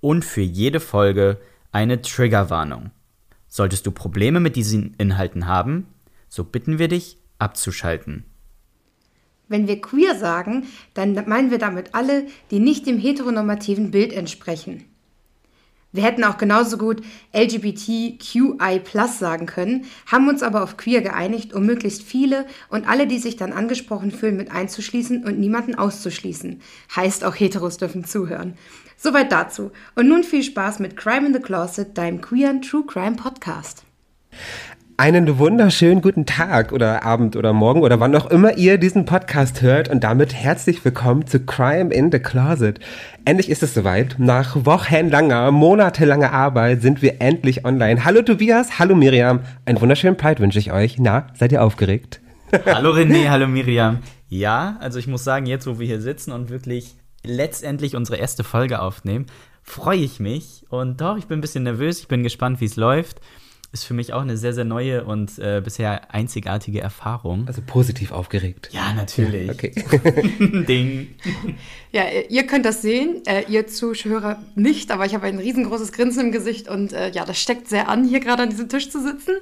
und für jede Folge eine Triggerwarnung. Solltest du Probleme mit diesen Inhalten haben, so bitten wir dich abzuschalten. Wenn wir queer sagen, dann meinen wir damit alle, die nicht dem heteronormativen Bild entsprechen. Wir hätten auch genauso gut LGBTQI sagen können, haben uns aber auf queer geeinigt, um möglichst viele und alle, die sich dann angesprochen fühlen, mit einzuschließen und niemanden auszuschließen. Heißt auch Heteros dürfen zuhören. Soweit dazu. Und nun viel Spaß mit Crime in the Closet, deinem queeren True Crime Podcast. Einen wunderschönen guten Tag oder Abend oder Morgen oder wann auch immer ihr diesen Podcast hört und damit herzlich willkommen zu Crime in the Closet. Endlich ist es soweit. Nach wochenlanger, monatelanger Arbeit sind wir endlich online. Hallo Tobias, hallo Miriam. Einen wunderschönen Pride wünsche ich euch. Na, seid ihr aufgeregt? Hallo René, hallo Miriam. Ja, also ich muss sagen, jetzt wo wir hier sitzen und wirklich letztendlich unsere erste Folge aufnehmen, freue ich mich. Und doch, ich bin ein bisschen nervös, ich bin gespannt, wie es läuft ist für mich auch eine sehr, sehr neue und äh, bisher einzigartige Erfahrung. Also positiv aufgeregt. Ja, natürlich. Ja, okay. Ding. Ja, ihr könnt das sehen, äh, ihr Zuschauer nicht, aber ich habe ein riesengroßes Grinsen im Gesicht und äh, ja, das steckt sehr an, hier gerade an diesem Tisch zu sitzen.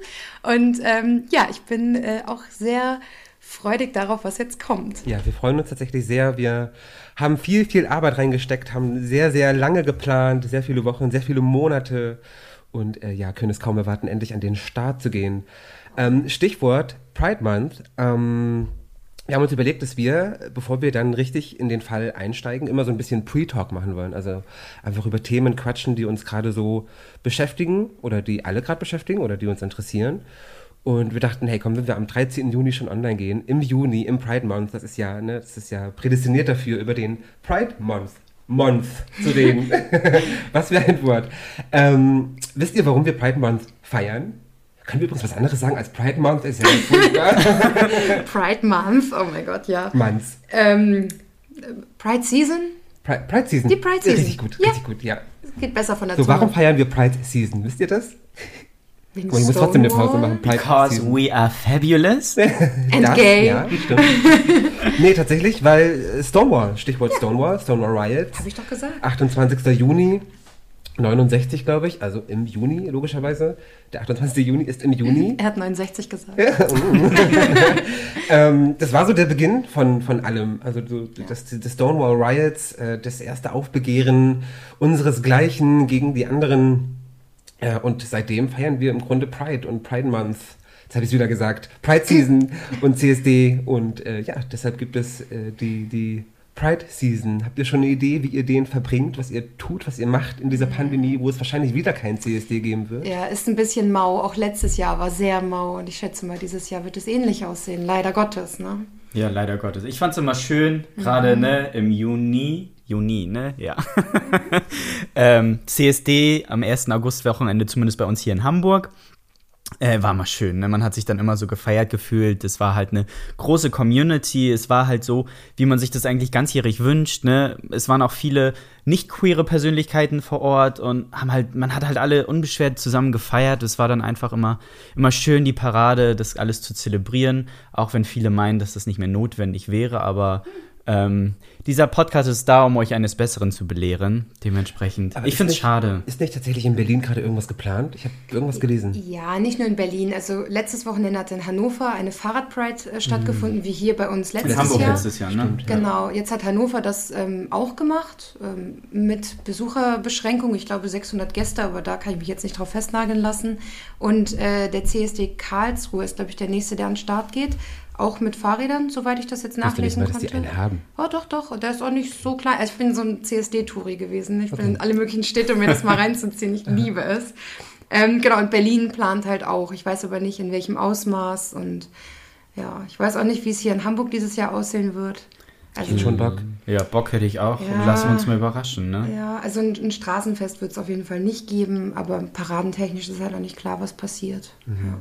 Und ähm, ja, ich bin äh, auch sehr freudig darauf, was jetzt kommt. Ja, wir freuen uns tatsächlich sehr. Wir haben viel, viel Arbeit reingesteckt, haben sehr, sehr lange geplant, sehr viele Wochen, sehr viele Monate und äh, ja, können es kaum erwarten, endlich an den Start zu gehen. Ähm, Stichwort Pride Month. Ähm, wir haben uns überlegt, dass wir, bevor wir dann richtig in den Fall einsteigen, immer so ein bisschen Pre-Talk machen wollen. Also einfach über Themen quatschen, die uns gerade so beschäftigen oder die alle gerade beschäftigen oder die uns interessieren. Und wir dachten, hey, komm, wenn wir am 13. Juni schon online gehen, im Juni, im Pride Month, das ist ja, ne, das ist ja prädestiniert dafür, über den Pride Month Month zu reden. was für ein Wort. Ähm, wisst ihr, warum wir Pride Month feiern? Können wir übrigens was anderes sagen als Pride Month? Ist ja Pride Month, oh mein Gott, ja. Month. Ähm, Pride Season? Pride, Pride Season. Die Pride Season. Richtig gut, ja. richtig gut, ja. Geht besser von der So, Zunge. warum feiern wir Pride Season? Wisst ihr das? Wegen ich muss trotzdem eine Pause machen. Pride Because Season. we are fabulous. And das, gay. Ja, stimmt. nee, tatsächlich, weil Stonewall, Stichwort ja. Stonewall, Stonewall Riot. Habe ich doch gesagt. 28. Juni 69, glaube ich, also im Juni, logischerweise. Der 28. Juni ist im Juni. Er hat 69 gesagt. ähm, das war so der Beginn von, von allem. Also so, das, das Stonewall Riots, äh, das erste Aufbegehren unseresgleichen gegen die anderen äh, und seitdem feiern wir im Grunde Pride und Pride Month. Jetzt habe ich es wieder gesagt. Pride Season und CSD. Und äh, ja, deshalb gibt es äh, die, die Pride Season. Habt ihr schon eine Idee, wie ihr den verbringt, was ihr tut, was ihr macht in dieser Pandemie, wo es wahrscheinlich wieder kein CSD geben wird? Ja, ist ein bisschen mau. Auch letztes Jahr war sehr mau. Und ich schätze mal, dieses Jahr wird es ähnlich aussehen. Leider Gottes, ne? Ja, leider Gottes. Ich fand es immer schön, gerade mhm. ne, im Juni Juni, ne? Ja. ähm, CSD am 1. August-Wochenende, zumindest bei uns hier in Hamburg. Äh, war mal schön, ne? Man hat sich dann immer so gefeiert gefühlt. Es war halt eine große Community. Es war halt so, wie man sich das eigentlich ganzjährig wünscht, ne? Es waren auch viele nicht queere Persönlichkeiten vor Ort und haben halt, man hat halt alle unbeschwert zusammen gefeiert. Es war dann einfach immer, immer schön, die Parade, das alles zu zelebrieren. Auch wenn viele meinen, dass das nicht mehr notwendig wäre, aber ähm, dieser Podcast ist da, um euch eines Besseren zu belehren. Dementsprechend. Aber ich finde es schade. Ist nicht tatsächlich in Berlin gerade irgendwas geplant? Ich habe irgendwas gelesen. Ja, nicht nur in Berlin. Also letztes Wochenende hat in Hannover eine Fahrradpride äh, stattgefunden, mhm. wie hier bei uns letztes in Hamburg Jahr. letztes Jahr, ne? Stimmt, genau. Jetzt hat Hannover das ähm, auch gemacht ähm, mit Besucherbeschränkung. Ich glaube 600 Gäste, aber da kann ich mich jetzt nicht drauf festnageln lassen. Und äh, der CSD Karlsruhe ist, glaube ich, der nächste, der an den Start geht. Auch mit Fahrrädern, soweit ich das jetzt nachlesen nicht mal, konnte. Dass die eine haben. Oh, doch, doch. Der ist auch nicht so klein. Also ich bin so ein CSD-Touri gewesen. Ich okay. bin in alle möglichen Städte, um mir das mal reinzuziehen. Ich liebe es. Ähm, genau, und Berlin plant halt auch. Ich weiß aber nicht, in welchem Ausmaß. Und ja, ich weiß auch nicht, wie es hier in Hamburg dieses Jahr aussehen wird. Also, schon Bock. Ja, Bock hätte ich auch. Ja. Lassen wir uns mal überraschen, ne? Ja, also ein, ein Straßenfest wird es auf jeden Fall nicht geben, aber paradentechnisch ist halt noch nicht klar, was passiert. Ja.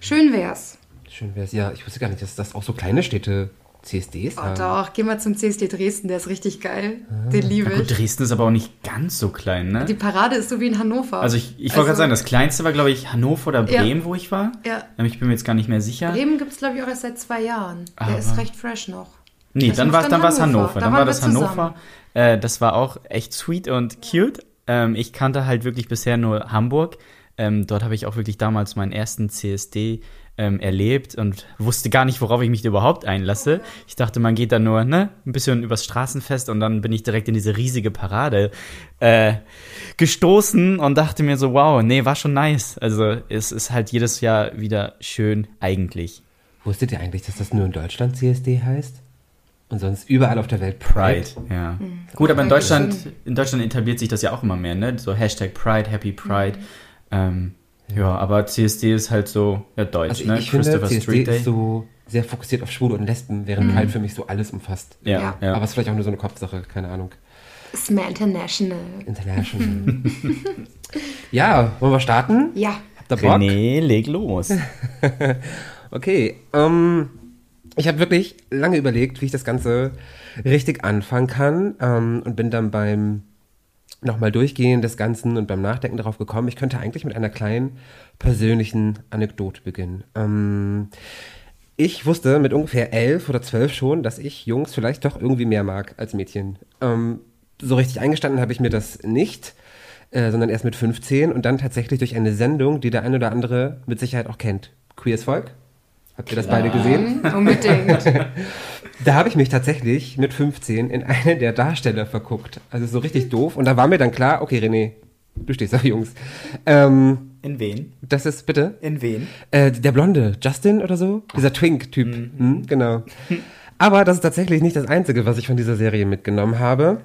Schön wär's. Schön wär's. Ja, ich wusste gar nicht, dass das auch so kleine Städte CSDs Oh haben. doch, geh mal zum CSD Dresden, der ist richtig geil. Den liebe Na gut, ich. Dresden ist aber auch nicht ganz so klein, ne? Die Parade ist so wie in Hannover. Also ich, ich wollte gerade sagen, das kleinste war, glaube ich, Hannover oder Ja. Bremen, wo ich war. Ja. Ich bin mir jetzt gar nicht mehr sicher. Bremen gibt es, glaube ich, auch erst seit zwei Jahren. Der Aber- ist recht fresh noch. Nee, Das dann war dann dann war's Hannover. Hannover. Da Dann war das Hannover. Äh, das war auch echt sweet und cute. Ähm, ich kannte halt wirklich bisher nur Hamburg. Ähm, dort habe ich auch wirklich damals meinen ersten CSD ähm, erlebt und wusste gar nicht, worauf ich mich überhaupt einlasse. Ich dachte, man geht da nur ne, ein bisschen übers Straßenfest und dann bin ich direkt in diese riesige Parade äh, gestoßen und dachte mir so, wow, nee, war schon nice. Also es ist halt jedes Jahr wieder schön eigentlich. Wusstet ihr eigentlich, dass das nur in Deutschland CSD heißt? Und sonst überall auf der Welt Pride? Pride, ja. Gut, aber in Deutschland, in Deutschland etabliert sich das ja auch immer mehr, ne? So Hashtag Pride, Happy Pride. Ähm, ja, aber CSD ist halt so ja, deutsch, Also ne? ich finde, Christopher CSD Street Day. ist so sehr fokussiert auf Schwule und Lesben, während Pride für mich so alles umfasst. ja, Ja. ja. Aber es ist vielleicht auch nur so eine Kopfsache, keine Ahnung. Smell International. International. ja, wollen wir starten? Ja. Habt ihr Bock? René, leg los. Okay, ähm, ich habe wirklich lange überlegt, wie ich das Ganze richtig anfangen kann ähm, und bin dann beim nochmal Durchgehen des Ganzen und beim Nachdenken darauf gekommen, ich könnte eigentlich mit einer kleinen persönlichen Anekdote beginnen. Ähm, ich wusste mit ungefähr elf oder zwölf schon, dass ich Jungs vielleicht doch irgendwie mehr mag als Mädchen. Ähm, so richtig eingestanden habe ich mir das nicht, äh, sondern erst mit 15 und dann tatsächlich durch eine Sendung, die der ein oder andere mit Sicherheit auch kennt. Queers Volk. Habt ihr das beide gesehen? Unbedingt. Da habe ich mich tatsächlich mit 15 in eine der Darsteller verguckt. Also so richtig doof. Und da war mir dann klar, okay, René, du stehst auf Jungs. Ähm, In wen? das ist bitte In wen? äh, der Blonde, Justin oder so? Dieser Twink-Typ. Hm, genau. Aber das ist tatsächlich nicht das Einzige, was ich von dieser Serie mitgenommen habe.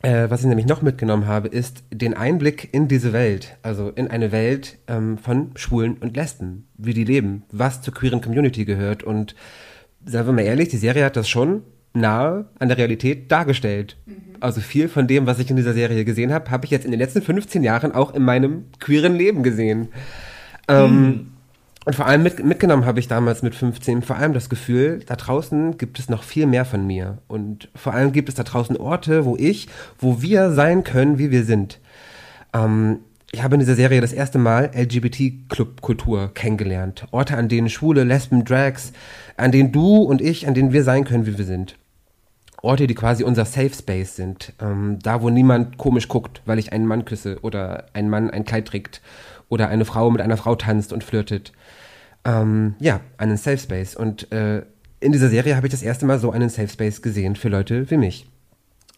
Äh, was ich nämlich noch mitgenommen habe, ist den Einblick in diese Welt. Also in eine Welt ähm, von Schwulen und Lesben. Wie die leben, was zur queeren Community gehört. Und seien wir mal ehrlich, die Serie hat das schon nahe an der Realität dargestellt. Also viel von dem, was ich in dieser Serie gesehen habe, habe ich jetzt in den letzten 15 Jahren auch in meinem queeren Leben gesehen. Ähm, und vor allem mit, mitgenommen habe ich damals mit 15 vor allem das Gefühl, da draußen gibt es noch viel mehr von mir. Und vor allem gibt es da draußen Orte, wo ich, wo wir sein können, wie wir sind. Ähm, ich habe in dieser Serie das erste Mal LGBT-Club-Kultur kennengelernt. Orte, an denen Schwule, Lesben, Drags, an denen du und ich, an denen wir sein können, wie wir sind. Orte, die quasi unser Safe Space sind. Ähm, da, wo niemand komisch guckt, weil ich einen Mann küsse oder ein Mann ein Kleid trägt oder eine Frau mit einer Frau tanzt und flirtet. Ähm, ja, einen Safe Space. Und äh, in dieser Serie habe ich das erste Mal so einen Safe Space gesehen für Leute wie mich.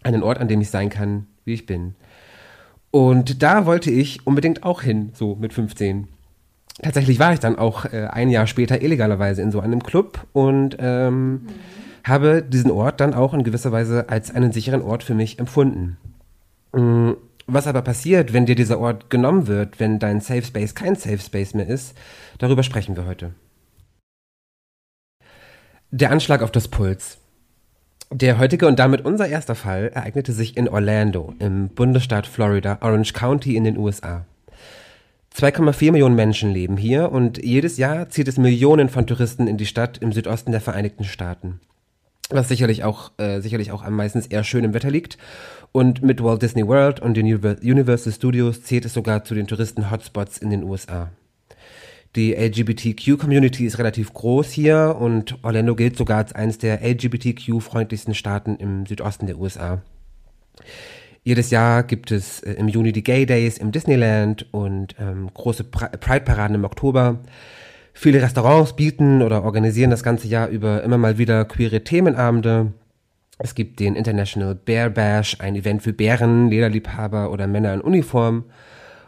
Einen Ort, an dem ich sein kann, wie ich bin. Und da wollte ich unbedingt auch hin, so mit 15. Tatsächlich war ich dann auch äh, ein Jahr später illegalerweise in so einem Club und ähm, habe diesen Ort dann auch in gewisser Weise als einen sicheren Ort für mich empfunden. Mm, Was aber passiert, wenn dir dieser Ort genommen wird, wenn dein Safe Space kein Safe Space mehr ist, darüber sprechen wir heute. Der Anschlag auf das Puls. Der heutige und damit unser erster Fall ereignete sich in Orlando im Bundesstaat Florida, Orange County in den USA. 2,4 Millionen Menschen leben hier und jedes Jahr zieht es Millionen von Touristen in die Stadt im Südosten der Vereinigten Staaten. Was sicherlich auch, äh, sicherlich auch am meistens eher schönem Wetter liegt. Und mit Walt Disney World und den Univer- Universal Studios zählt es sogar zu den Touristen-Hotspots in den USA. Die LGBTQ-Community ist relativ groß hier und Orlando gilt sogar als eines der LGBTQ-freundlichsten Staaten im Südosten der USA. Jedes Jahr gibt es äh, im Juni die Gay Days im Disneyland und ähm, große Pri- Pride-Paraden im Oktober. Viele Restaurants bieten oder organisieren das ganze Jahr über immer mal wieder queere Themenabende. Es gibt den International Bear Bash, ein Event für Bären, Lederliebhaber oder Männer in Uniform.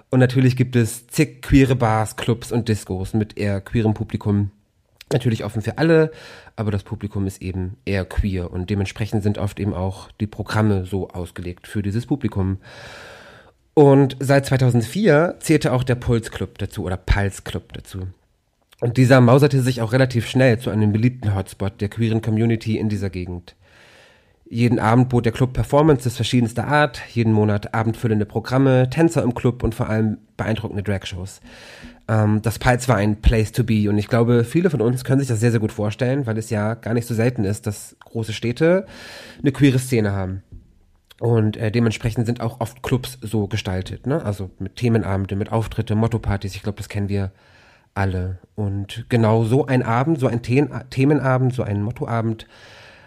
Und natürlich gibt es zig queere Bars, Clubs und Discos mit eher queerem Publikum. Natürlich offen für alle, aber das Publikum ist eben eher queer und dementsprechend sind oft eben auch die Programme so ausgelegt für dieses Publikum. Und seit 2004 zählte auch der Puls Club dazu oder Pulse Club dazu. Und dieser mauserte sich auch relativ schnell zu einem beliebten Hotspot der queeren Community in dieser Gegend. Jeden Abend bot der Club Performances verschiedenster Art, jeden Monat abendfüllende Programme, Tänzer im Club und vor allem beeindruckende Dragshows. Ähm, das Peits war ein Place to be und ich glaube, viele von uns können sich das sehr, sehr gut vorstellen, weil es ja gar nicht so selten ist, dass große Städte eine queere Szene haben. Und äh, dementsprechend sind auch oft Clubs so gestaltet, ne? Also mit Themenabende, mit Auftritte, Mottopartys. Ich glaube, das kennen wir alle. Und genau so ein Abend, so ein The Themenabend, so ein Mottoabend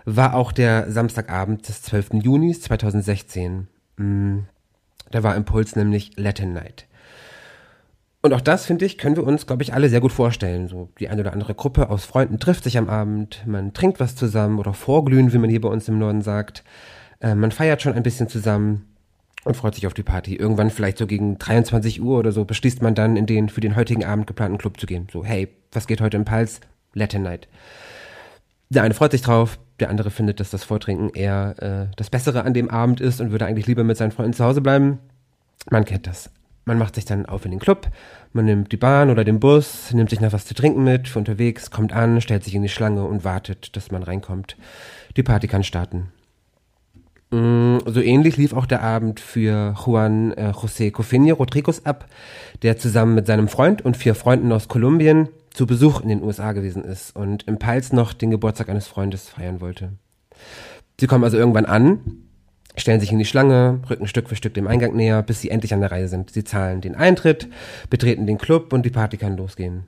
war auch der Samstagabend des 12. Juni 2016. Mm, da war Impuls nämlich Latin Night. Und auch das, finde ich, können wir uns, glaube ich, alle sehr gut vorstellen. So die eine oder andere Gruppe aus Freunden trifft sich am Abend, man trinkt was zusammen oder vorglühen, wie man hier bei uns im Norden sagt. Äh, man feiert schon ein bisschen zusammen und freut sich auf die Party. Irgendwann vielleicht so gegen 23 Uhr oder so beschließt man dann in den für den heutigen Abend geplanten Club zu gehen. So, hey, was geht heute im Pals? Latin Night. Der eine freut sich drauf, der andere findet, dass das Vortrinken eher äh, das Bessere an dem Abend ist und würde eigentlich lieber mit seinen Freunden zu Hause bleiben. Man kennt das. Man macht sich dann auf in den Club, man nimmt die Bahn oder den Bus, nimmt sich noch was zu trinken mit für unterwegs, kommt an, stellt sich in die Schlange und wartet, dass man reinkommt. Die Party kann starten. Mm, so ähnlich lief auch der Abend für Juan äh, José Cofinio Rodriguez ab, der zusammen mit seinem Freund und vier Freunden aus Kolumbien zu Besuch in den USA gewesen ist und im Pals noch den Geburtstag eines Freundes feiern wollte. Sie kommen also irgendwann an, stellen sich in die Schlange, rücken Stück für Stück dem Eingang näher, bis sie endlich an der Reihe sind. Sie zahlen den Eintritt, betreten den Club und die Party kann losgehen.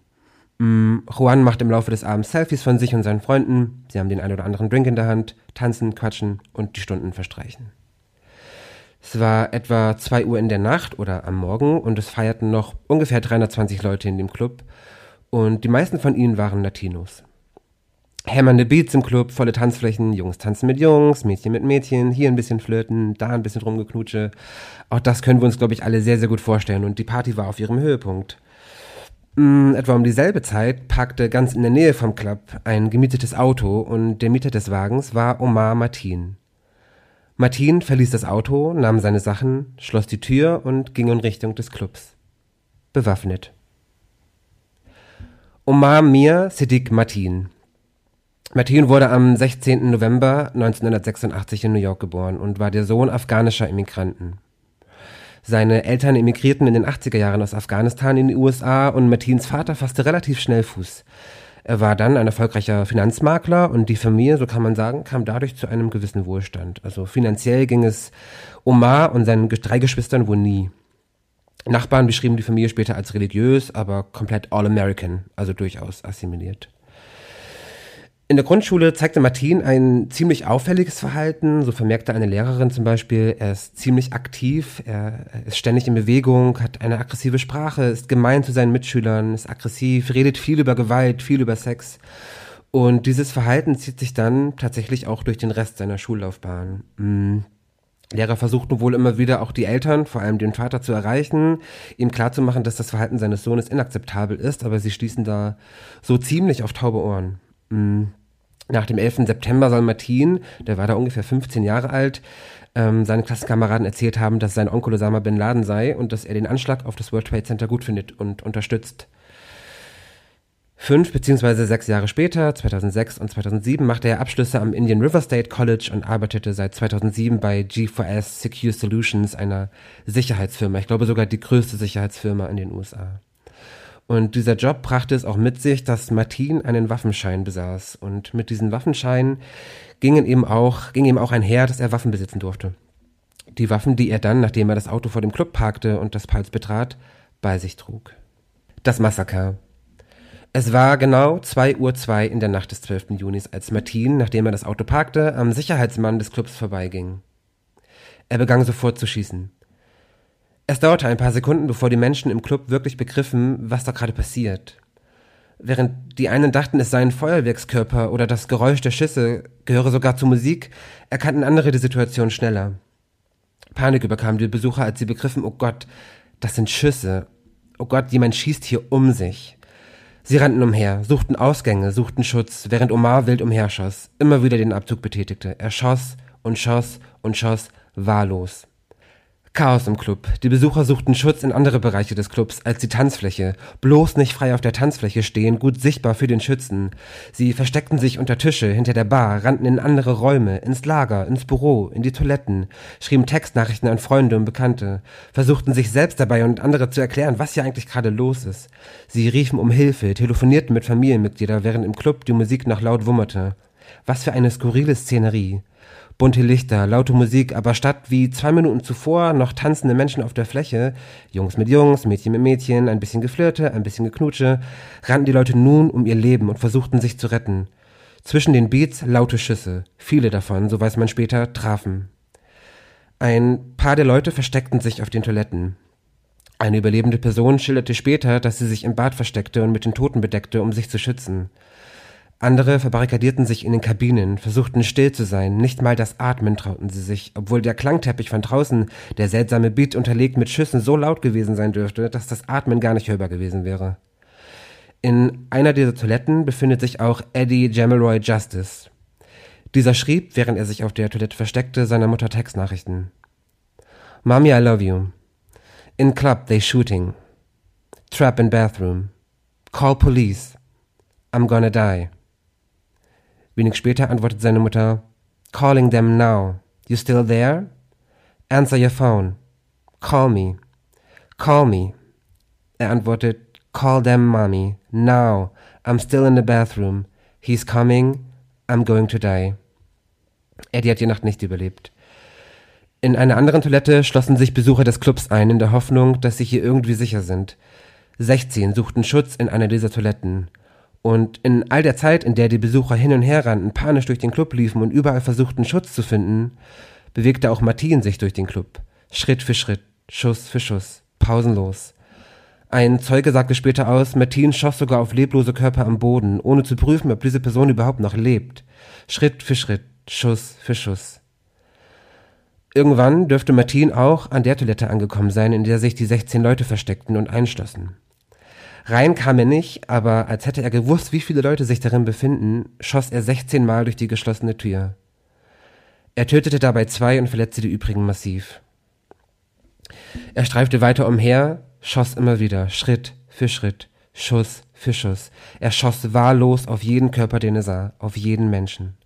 Mm, Juan macht im Laufe des Abends Selfies von sich und seinen Freunden. Sie haben den ein oder anderen Drink in der Hand, tanzen, quatschen und die Stunden verstreichen. Es war etwa 2 Uhr in der Nacht oder am Morgen und es feierten noch ungefähr 320 Leute in dem Club und die meisten von ihnen waren Latinos. Hämmernde Beats im Club, volle Tanzflächen, Jungs tanzen mit Jungs, Mädchen mit Mädchen, hier ein bisschen flirten, da ein bisschen rumgeknutsche. Auch das können wir uns, glaube ich, alle sehr, sehr gut vorstellen und die Party war auf ihrem Höhepunkt. Mm, etwa um dieselbe Zeit parkte ganz in der Nähe vom Club ein gemietetes Auto und der Mieter des Wagens war Omar Martin. Martin verließ das Auto, nahm seine Sachen, schloss die Tür und ging in Richtung des Clubs. Bewaffnet. Omar Mir Siddiq Martin. Martin wurde am 16. November 1986 in New York geboren und war der Sohn afghanischer Immigranten. Seine Eltern emigrierten in den 80er Jahren aus Afghanistan in die USA und Martins Vater fasste relativ schnell Fuß. Er war dann ein erfolgreicher Finanzmakler und die Familie, so kann man sagen, kam dadurch zu einem gewissen Wohlstand. Also finanziell ging es Omar und seinen drei Geschwistern wohl nie. Nachbarn beschrieben die Familie später als religiös, aber komplett all-American, also durchaus assimiliert. In der Grundschule zeigte Martin ein ziemlich auffälliges Verhalten. So vermerkte eine Lehrerin zum Beispiel, er ist ziemlich aktiv, er ist ständig in Bewegung, hat eine aggressive Sprache, ist gemein zu seinen Mitschülern, ist aggressiv, redet viel über Gewalt, viel über Sex. Und dieses Verhalten zieht sich dann tatsächlich auch durch den Rest seiner Schullaufbahn. Mhm. Lehrer versuchten wohl immer wieder auch die Eltern, vor allem den Vater, zu erreichen, ihm klarzumachen, dass das Verhalten seines Sohnes inakzeptabel ist, aber sie stießen da so ziemlich auf taube Ohren. Mhm. Nach dem 11. September soll Martin, der war da ungefähr 15 Jahre alt, ähm, seinen Klassenkameraden erzählt haben, dass sein Onkel Osama Bin Laden sei und dass er den Anschlag auf das World Trade Center gut findet und unterstützt. Fünf beziehungsweise sechs Jahre später, 2006 und 2007, machte er Abschlüsse am Indian River State College und arbeitete seit 2007 bei G4S Secure Solutions, einer Sicherheitsfirma. Ich glaube sogar die größte Sicherheitsfirma in den USA. Und dieser Job brachte es auch mit sich, dass Martin einen Waffenschein besaß. Und mit diesen Waffenscheinen gingen eben auch, ging ihm auch einher, dass er Waffen besitzen durfte. Die Waffen, die er dann, nachdem er das Auto vor dem Club parkte und das Pals betrat, bei sich trug. Das Massaker. Es war genau 2.02 Uhr zwei in der Nacht des 12. Junis, als Martin, nachdem er das Auto parkte, am Sicherheitsmann des Clubs vorbeiging. Er begann sofort zu schießen. Es dauerte ein paar Sekunden, bevor die Menschen im Club wirklich begriffen, was da gerade passiert. Während die einen dachten, es sei ein Feuerwerkskörper oder das Geräusch der Schüsse gehöre sogar zur Musik, erkannten andere die Situation schneller. Panik überkam die Besucher, als sie begriffen, oh Gott, das sind Schüsse. Oh Gott, jemand schießt hier um sich. Sie rannten umher, suchten Ausgänge, suchten Schutz, während Omar wild umherschoss, immer wieder den Abzug betätigte. Er schoss und schoss und schoss wahllos. Chaos im Club. Die Besucher suchten Schutz in andere Bereiche des Clubs als die Tanzfläche. Bloß nicht frei auf der Tanzfläche stehen, gut sichtbar für den Schützen. Sie versteckten sich unter Tische, hinter der Bar, rannten in andere Räume, ins Lager, ins Büro, in die Toiletten, schrieben Textnachrichten an Freunde und Bekannte, versuchten sich selbst dabei und andere zu erklären, was hier eigentlich gerade los ist. Sie riefen um Hilfe, telefonierten mit Familienmitgliedern, während im Club die Musik noch laut wummerte. Was für eine skurrile Szenerie bunte Lichter, laute Musik, aber statt wie zwei Minuten zuvor noch tanzende Menschen auf der Fläche, Jungs mit Jungs, Mädchen mit Mädchen, ein bisschen Geflirte, ein bisschen Geknutsche, rannten die Leute nun um ihr Leben und versuchten sich zu retten. Zwischen den Beats laute Schüsse, viele davon, so weiß man später, trafen. Ein paar der Leute versteckten sich auf den Toiletten. Eine überlebende Person schilderte später, dass sie sich im Bad versteckte und mit den Toten bedeckte, um sich zu schützen. Andere verbarrikadierten sich in den Kabinen, versuchten still zu sein, nicht mal das Atmen trauten sie sich, obwohl der Klangteppich von draußen, der seltsame Beat unterlegt mit Schüssen, so laut gewesen sein dürfte, dass das Atmen gar nicht hörbar gewesen wäre. In einer dieser Toiletten befindet sich auch Eddie Jamelroy Justice. Dieser schrieb, während er sich auf der Toilette versteckte, seiner Mutter Textnachrichten. Mommy, I love you. In club, they shooting. Trap in bathroom. Call police. I'm gonna die. Wenig später antwortet seine Mutter, Calling them now. You still there? Answer your phone. Call me. Call me. Er antwortet, Call them, mommy. Now. I'm still in the bathroom. He's coming. I'm going to die. Eddie hat die Nacht nicht überlebt. In einer anderen Toilette schlossen sich Besucher des Clubs ein, in der Hoffnung, dass sie hier irgendwie sicher sind. 16 suchten Schutz in einer dieser Toiletten. Und in all der Zeit, in der die Besucher hin und her rannten, panisch durch den Club liefen und überall versuchten Schutz zu finden, bewegte auch Martin sich durch den Club. Schritt für Schritt, Schuss für Schuss, pausenlos. Ein Zeuge sagte später aus, Martin schoss sogar auf leblose Körper am Boden, ohne zu prüfen, ob diese Person überhaupt noch lebt. Schritt für Schritt, Schuss für Schuss. Irgendwann dürfte Martin auch an der Toilette angekommen sein, in der sich die 16 Leute versteckten und einschlossen. Rein kam er nicht, aber als hätte er gewusst, wie viele Leute sich darin befinden, schoss er 16 Mal durch die geschlossene Tür. Er tötete dabei zwei und verletzte die übrigen massiv. Er streifte weiter umher, schoss immer wieder, Schritt für Schritt, Schuss für Schuss. Er schoss wahllos auf jeden Körper, den er sah, auf jeden Menschen.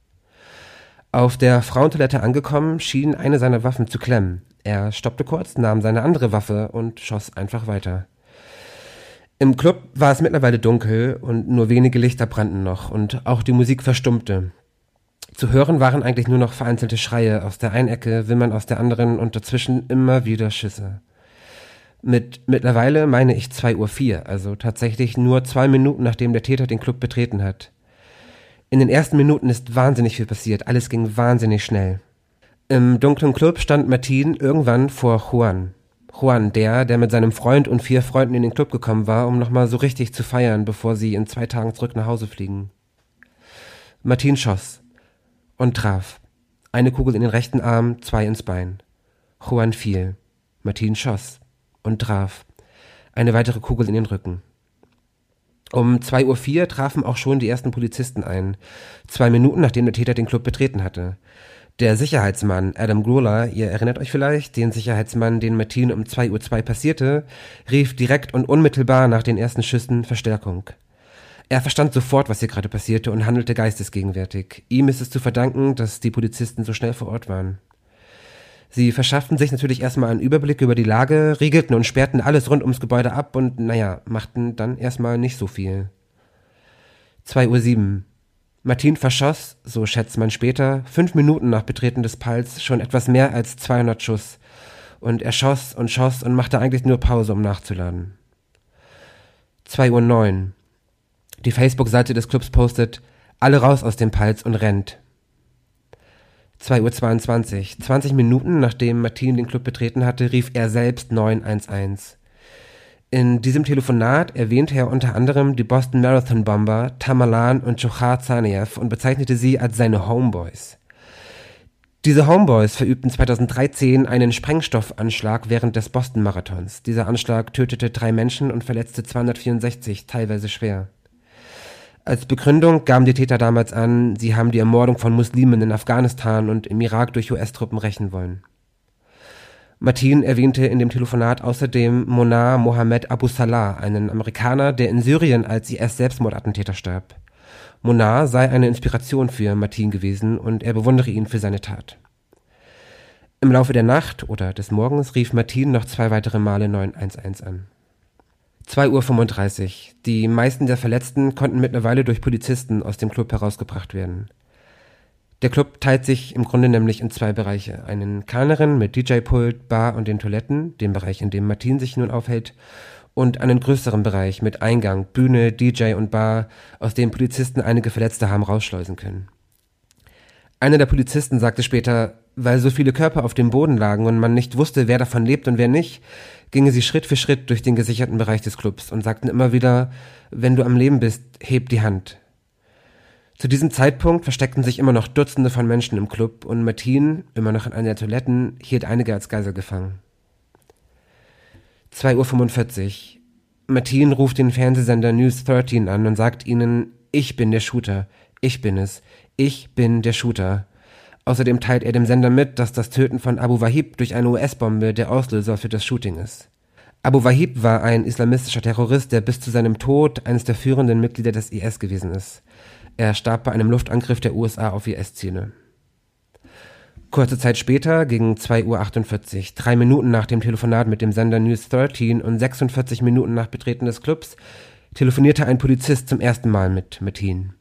Auf der Frauentoilette angekommen, schien eine seiner Waffen zu klemmen. Er stoppte kurz, nahm seine andere Waffe und schoss einfach weiter. Im Club war es mittlerweile dunkel und nur wenige Lichter brannten noch und auch die Musik verstummte. Zu hören waren eigentlich nur noch vereinzelte Schreie aus der einen Ecke, Wimmern aus der anderen und dazwischen immer wieder Schüsse. Mit mittlerweile meine ich zwei Uhr, vier, also tatsächlich nur zwei Minuten nachdem der Täter den Club betreten hat. In den ersten Minuten ist wahnsinnig viel passiert, alles ging wahnsinnig schnell. Im dunklen Club stand Martin irgendwann vor Juan. Juan, der, der mit seinem Freund und vier Freunden in den Club gekommen war, um nochmal so richtig zu feiern, bevor sie in zwei Tagen zurück nach Hause fliegen. Martin schoss und traf. Eine Kugel in den rechten Arm, zwei ins Bein. Juan fiel. Martin schoss und traf. Eine weitere Kugel in den Rücken. Um zwei Uhr vier trafen auch schon die ersten Polizisten ein. Zwei Minuten nachdem der Täter den Club betreten hatte. Der Sicherheitsmann Adam Gruller, ihr erinnert euch vielleicht, den Sicherheitsmann, den Martin um 2.02 Uhr passierte, rief direkt und unmittelbar nach den ersten Schüssen Verstärkung. Er verstand sofort, was hier gerade passierte und handelte geistesgegenwärtig. Ihm ist es zu verdanken, dass die Polizisten so schnell vor Ort waren. Sie verschafften sich natürlich erstmal einen Überblick über die Lage, riegelten und sperrten alles rund ums Gebäude ab und, naja, machten dann erstmal nicht so viel. 2.07 Uhr. Martin verschoss, so schätzt man später, fünf Minuten nach Betreten des Pals schon etwas mehr als 200 Schuss. Und er schoss und schoss und machte eigentlich nur Pause, um nachzuladen. 2 Uhr 9. Die Facebook-Seite des Clubs postet, alle raus aus dem Pals und rennt. 2 Uhr 22. 20 Minuten nachdem Martin den Club betreten hatte, rief er selbst 911. In diesem Telefonat erwähnte er unter anderem die Boston Marathon Bomber Tamerlan und Djokhar Tsarnaev und bezeichnete sie als seine Homeboys. Diese Homeboys verübten 2013 einen Sprengstoffanschlag während des Boston Marathons. Dieser Anschlag tötete drei Menschen und verletzte 264, teilweise schwer. Als Begründung gaben die Täter damals an, sie haben die Ermordung von Muslimen in Afghanistan und im Irak durch US-Truppen rächen wollen. Martin erwähnte in dem Telefonat außerdem Monar Mohammed Abu Salah, einen Amerikaner, der in Syrien als IS-Selbstmordattentäter starb. Monar sei eine Inspiration für Martin gewesen und er bewundere ihn für seine Tat. Im Laufe der Nacht oder des Morgens rief Martin noch zwei weitere Male 911 an. 2.35 Uhr. Die meisten der Verletzten konnten mittlerweile durch Polizisten aus dem Club herausgebracht werden. Der Club teilt sich im Grunde nämlich in zwei Bereiche. Einen kleineren mit DJ-Pult, Bar und den Toiletten, dem Bereich, in dem Martin sich nun aufhält, und einen größeren Bereich mit Eingang, Bühne, DJ und Bar, aus dem Polizisten einige Verletzte haben rausschleusen können. Einer der Polizisten sagte später, weil so viele Körper auf dem Boden lagen und man nicht wusste, wer davon lebt und wer nicht, gingen sie Schritt für Schritt durch den gesicherten Bereich des Clubs und sagten immer wieder, wenn du am Leben bist, heb die Hand. Zu diesem Zeitpunkt versteckten sich immer noch Dutzende von Menschen im Club und Martin, immer noch in einer der Toiletten, hielt einige als Geisel gefangen. 2.45 Uhr. Martin ruft den Fernsehsender News 13 an und sagt ihnen, ich bin der Shooter, ich bin es, ich bin der Shooter. Außerdem teilt er dem Sender mit, dass das Töten von Abu Wahib durch eine US-Bombe der Auslöser für das Shooting ist. Abu Wahib war ein islamistischer Terrorist, der bis zu seinem Tod eines der führenden Mitglieder des IS gewesen ist. Er starb bei einem Luftangriff der USA auf IS-Ziele. Kurze Zeit später, gegen 2.48 Uhr, drei Minuten nach dem Telefonat mit dem Sender News 13 und 46 Minuten nach Betreten des Clubs, telefonierte ein Polizist zum ersten Mal mit Metin.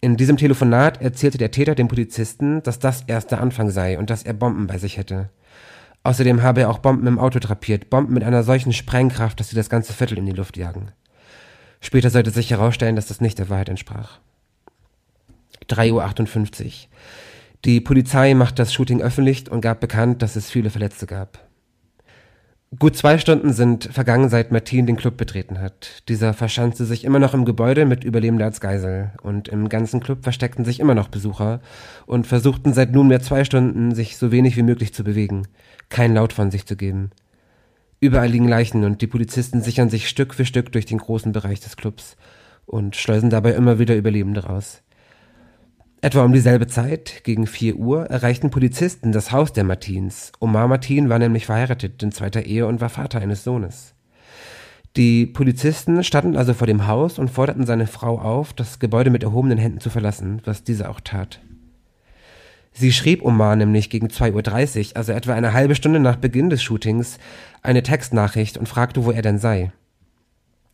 In diesem Telefonat erzählte der Täter dem Polizisten, dass das erst der Anfang sei und dass er Bomben bei sich hätte. Außerdem habe er auch Bomben im Auto drapiert, Bomben mit einer solchen Sprengkraft, dass sie das ganze Viertel in die Luft jagen. Später sollte sich herausstellen, dass das nicht der Wahrheit entsprach. 3.58 Uhr. Die Polizei macht das Shooting öffentlich und gab bekannt, dass es viele Verletzte gab. Gut zwei Stunden sind vergangen, seit Martin den Club betreten hat. Dieser verschanzte sich immer noch im Gebäude mit Überlebender als Geisel. Und im ganzen Club versteckten sich immer noch Besucher und versuchten seit nunmehr zwei Stunden, sich so wenig wie möglich zu bewegen, kein Laut von sich zu geben. Überall liegen Leichen und die Polizisten sichern sich Stück für Stück durch den großen Bereich des Clubs und schleusen dabei immer wieder Überlebende raus. Etwa um dieselbe Zeit, gegen vier Uhr, erreichten Polizisten das Haus der Martins. Omar Martin war nämlich verheiratet in zweiter Ehe und war Vater eines Sohnes. Die Polizisten standen also vor dem Haus und forderten seine Frau auf, das Gebäude mit erhobenen Händen zu verlassen, was diese auch tat. Sie schrieb Omar nämlich gegen 2.30 Uhr, also etwa eine halbe Stunde nach Beginn des Shootings, eine Textnachricht und fragte, wo er denn sei.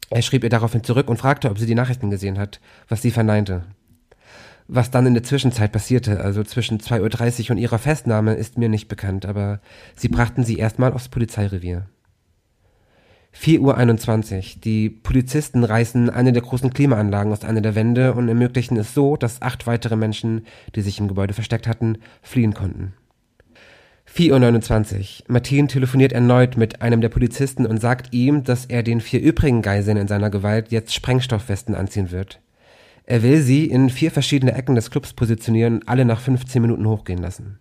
Er schrieb ihr daraufhin zurück und fragte, ob sie die Nachrichten gesehen hat, was sie verneinte. Was dann in der Zwischenzeit passierte, also zwischen 2.30 Uhr und ihrer Festnahme, ist mir nicht bekannt, aber sie brachten sie erstmal aufs Polizeirevier. 4.21 Uhr. Die Polizisten reißen eine der großen Klimaanlagen aus einer der Wände und ermöglichen es so, dass acht weitere Menschen, die sich im Gebäude versteckt hatten, fliehen konnten. 4.29 Uhr. Martin telefoniert erneut mit einem der Polizisten und sagt ihm, dass er den vier übrigen Geiseln in seiner Gewalt jetzt Sprengstoffwesten anziehen wird. Er will sie in vier verschiedene Ecken des Clubs positionieren alle nach 15 Minuten hochgehen lassen.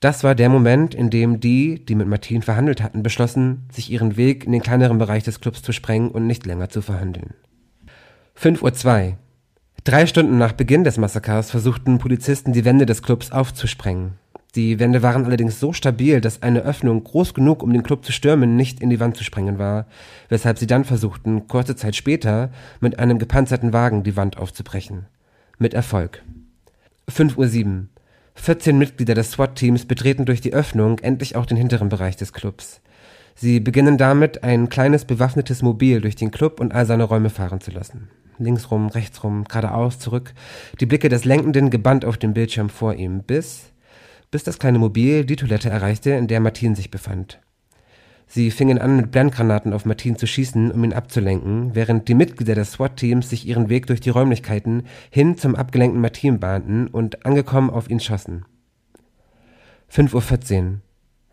Das war der Moment, in dem die, die mit Martin verhandelt hatten, beschlossen, sich ihren Weg in den kleineren Bereich des Clubs zu sprengen und nicht länger zu verhandeln. 5.02 Uhr. Drei Stunden nach Beginn des Massakers versuchten Polizisten die Wände des Clubs aufzusprengen. Die Wände waren allerdings so stabil, dass eine Öffnung groß genug, um den Club zu stürmen, nicht in die Wand zu sprengen war, weshalb sie dann versuchten, kurze Zeit später mit einem gepanzerten Wagen die Wand aufzubrechen. Mit Erfolg. 5.07 Uhr. 14 Mitglieder des SWAT-Teams betreten durch die Öffnung endlich auch den hinteren Bereich des Clubs. Sie beginnen damit, ein kleines bewaffnetes Mobil durch den Club und all seine Räume fahren zu lassen. Linksrum, rechtsrum, geradeaus, zurück, die Blicke des Lenkenden gebannt auf dem Bildschirm vor ihm, bis, bis das kleine Mobil die Toilette erreichte, in der Martin sich befand. Sie fingen an, mit Blendgranaten auf Martin zu schießen, um ihn abzulenken, während die Mitglieder des SWAT-Teams sich ihren Weg durch die Räumlichkeiten hin zum abgelenkten Martin bahnten und angekommen auf ihn schossen. 5.14 Uhr.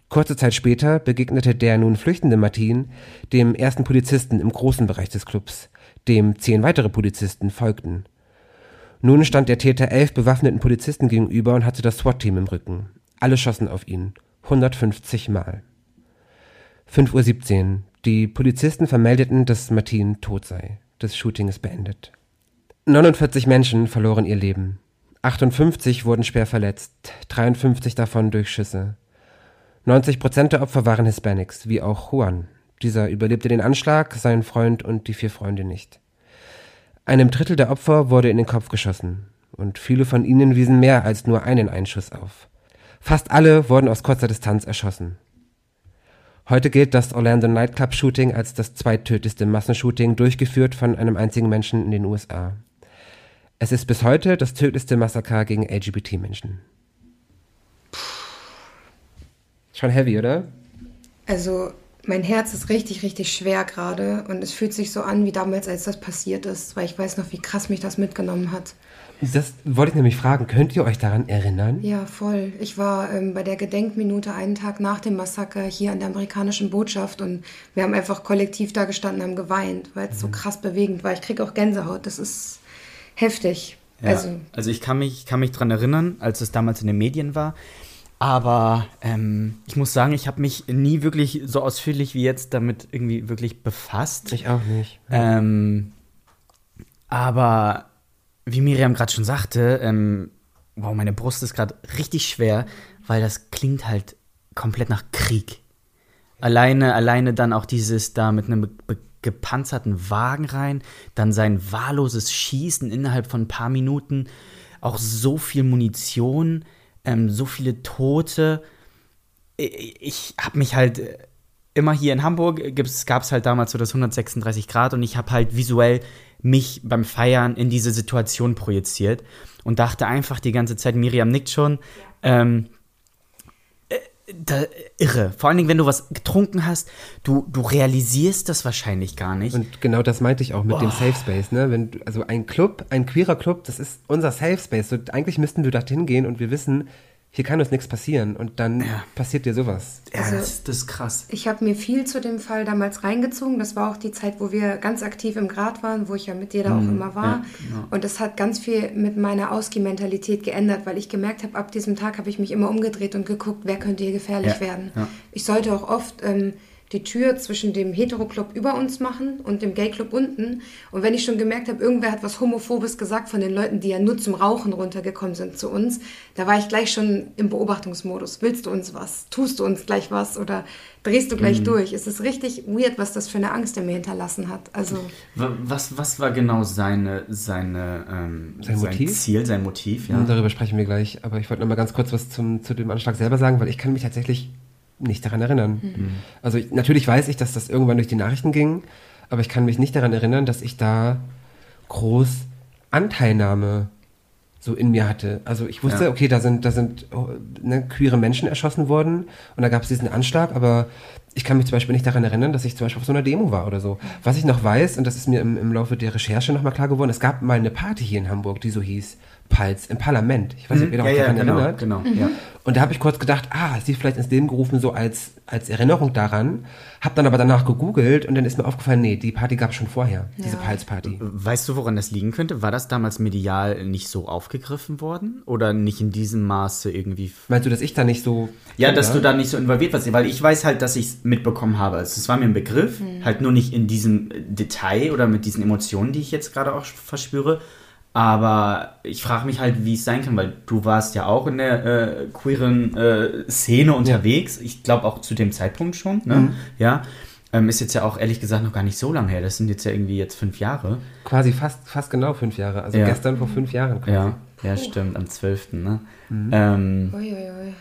Kurze Zeit später begegnete der nun flüchtende Martin dem ersten Polizisten im großen Bereich des Clubs, dem zehn weitere Polizisten folgten. Nun stand der Täter elf bewaffneten Polizisten gegenüber und hatte das SWAT-Team im Rücken. Alle schossen auf ihn. 150 Mal. 5.17 Uhr. Die Polizisten vermeldeten, dass Martin tot sei. Das Shooting ist beendet. 49 Menschen verloren ihr Leben. 58 wurden schwer verletzt, 53 davon durch Schüsse. 90 Prozent der Opfer waren Hispanics, wie auch Juan. Dieser überlebte den Anschlag, sein Freund und die vier Freunde nicht. Einem Drittel der Opfer wurde in den Kopf geschossen und viele von ihnen wiesen mehr als nur einen Einschuss auf. Fast alle wurden aus kurzer Distanz erschossen. Heute gilt das Orlando Nightclub Shooting als das zweittödlichste Massenshooting durchgeführt von einem einzigen Menschen in den USA. Es ist bis heute das tödlichste Massaker gegen LGBT-Menschen. Schon heavy, oder? Also, mein Herz ist richtig, richtig schwer gerade und es fühlt sich so an wie damals, als das passiert ist, weil ich weiß noch, wie krass mich das mitgenommen hat. Das wollte ich nämlich fragen. Könnt ihr euch daran erinnern? Ja, voll. Ich war ähm, bei der Gedenkminute einen Tag nach dem Massaker hier an der amerikanischen Botschaft und wir haben einfach kollektiv da gestanden, haben geweint, weil es so krass bewegend war. Ich kriege auch Gänsehaut. Das ist heftig. Ja, also, also ich kann mich, kann mich daran erinnern, als es damals in den Medien war. Aber ähm, ich muss sagen, ich habe mich nie wirklich so ausführlich wie jetzt damit irgendwie wirklich befasst. Ich auch nicht. Ähm, aber wie Miriam gerade schon sagte, ähm, wow, meine Brust ist gerade richtig schwer, weil das klingt halt komplett nach Krieg. Alleine, alleine dann auch dieses da mit einem gepanzerten Wagen rein, dann sein wahlloses Schießen innerhalb von ein paar Minuten, auch so viel Munition, ähm, so viele Tote. Ich, habe mich halt äh, immer hier in Hamburg gab es halt damals so das 136 Grad und ich habe halt visuell mich beim Feiern in diese Situation projiziert und dachte einfach die ganze Zeit, Miriam nickt schon, ähm, äh, da, irre. Vor allen Dingen, wenn du was getrunken hast, du, du realisierst das wahrscheinlich gar nicht. Und genau das meinte ich auch mit oh. dem Safe Space, ne? Wenn du, also ein Club, ein queerer Club, das ist unser Safe Space. So, eigentlich müssten wir dorthin gehen und wir wissen, hier kann uns nichts passieren und dann ja. passiert dir sowas. Ja, also, das, das, ist krass. Ich habe mir viel zu dem Fall damals reingezogen. Das war auch die Zeit, wo wir ganz aktiv im Grad waren, wo ich ja mit dir da mhm. auch immer war. Ja, genau. Und das hat ganz viel mit meiner Ausgeh-Mentalität geändert, weil ich gemerkt habe, ab diesem Tag habe ich mich immer umgedreht und geguckt, wer könnte hier gefährlich werden. Ich sollte auch oft ähm, die Tür zwischen dem Hetero-Club über uns machen und dem Gay-Club unten. Und wenn ich schon gemerkt habe, irgendwer hat was Homophobes gesagt von den Leuten, die ja nur zum Rauchen runtergekommen sind zu uns, da war ich gleich schon im Beobachtungsmodus. Willst du uns was? Tust du uns gleich was? Oder drehst du gleich mhm. durch? Es ist richtig weird, was das für eine Angst er mir hinterlassen hat. Also was, was war genau seine, seine, ähm, sein, sein Motiv? Ziel, sein Motiv? Ja? Darüber sprechen wir gleich. Aber ich wollte noch mal ganz kurz was zum, zu dem Anschlag selber sagen, weil ich kann mich tatsächlich nicht daran erinnern. Mhm. Also ich, natürlich weiß ich, dass das irgendwann durch die Nachrichten ging, aber ich kann mich nicht daran erinnern, dass ich da groß Anteilnahme so in mir hatte. Also ich wusste, ja. okay, da sind, da sind oh, ne, queere Menschen erschossen worden und da gab es diesen Anschlag, aber ich kann mich zum Beispiel nicht daran erinnern, dass ich zum Beispiel auf so einer Demo war oder so. Was ich noch weiß, und das ist mir im, im Laufe der Recherche nochmal klar geworden, es gab mal eine Party hier in Hamburg, die so hieß Pals im Parlament. Ich weiß nicht, ob ihr mhm. ja, daran ja, genau, erinnert. Genau, mhm. ja. Und da habe ich kurz gedacht, ah, sie vielleicht ins Leben gerufen, so als, als Erinnerung daran. Hab dann aber danach gegoogelt und dann ist mir aufgefallen, nee, die Party gab es schon vorher, ja. diese Pals-Party. Weißt du, woran das liegen könnte? War das damals medial nicht so aufgegriffen worden? Oder nicht in diesem Maße irgendwie? Meinst du, dass ich da nicht so. Ja, dass du da nicht so involviert warst? Weil ich weiß halt, dass ich es mitbekommen habe. Also, es war mir ein Begriff, mhm. halt nur nicht in diesem Detail oder mit diesen Emotionen, die ich jetzt gerade auch verspüre. Aber ich frage mich halt, wie es sein kann, weil du warst ja auch in der äh, queeren äh, Szene unterwegs. Ja. Ich glaube auch zu dem Zeitpunkt schon. Ne? Mhm. Ja. Ähm, ist jetzt ja auch ehrlich gesagt noch gar nicht so lange her. Das sind jetzt ja irgendwie jetzt fünf Jahre. Quasi fast, fast genau fünf Jahre. Also ja. gestern vor fünf Jahren quasi. Ja, ja stimmt, am 12. Ne? Mhm. Ähm, ui, ui, ui.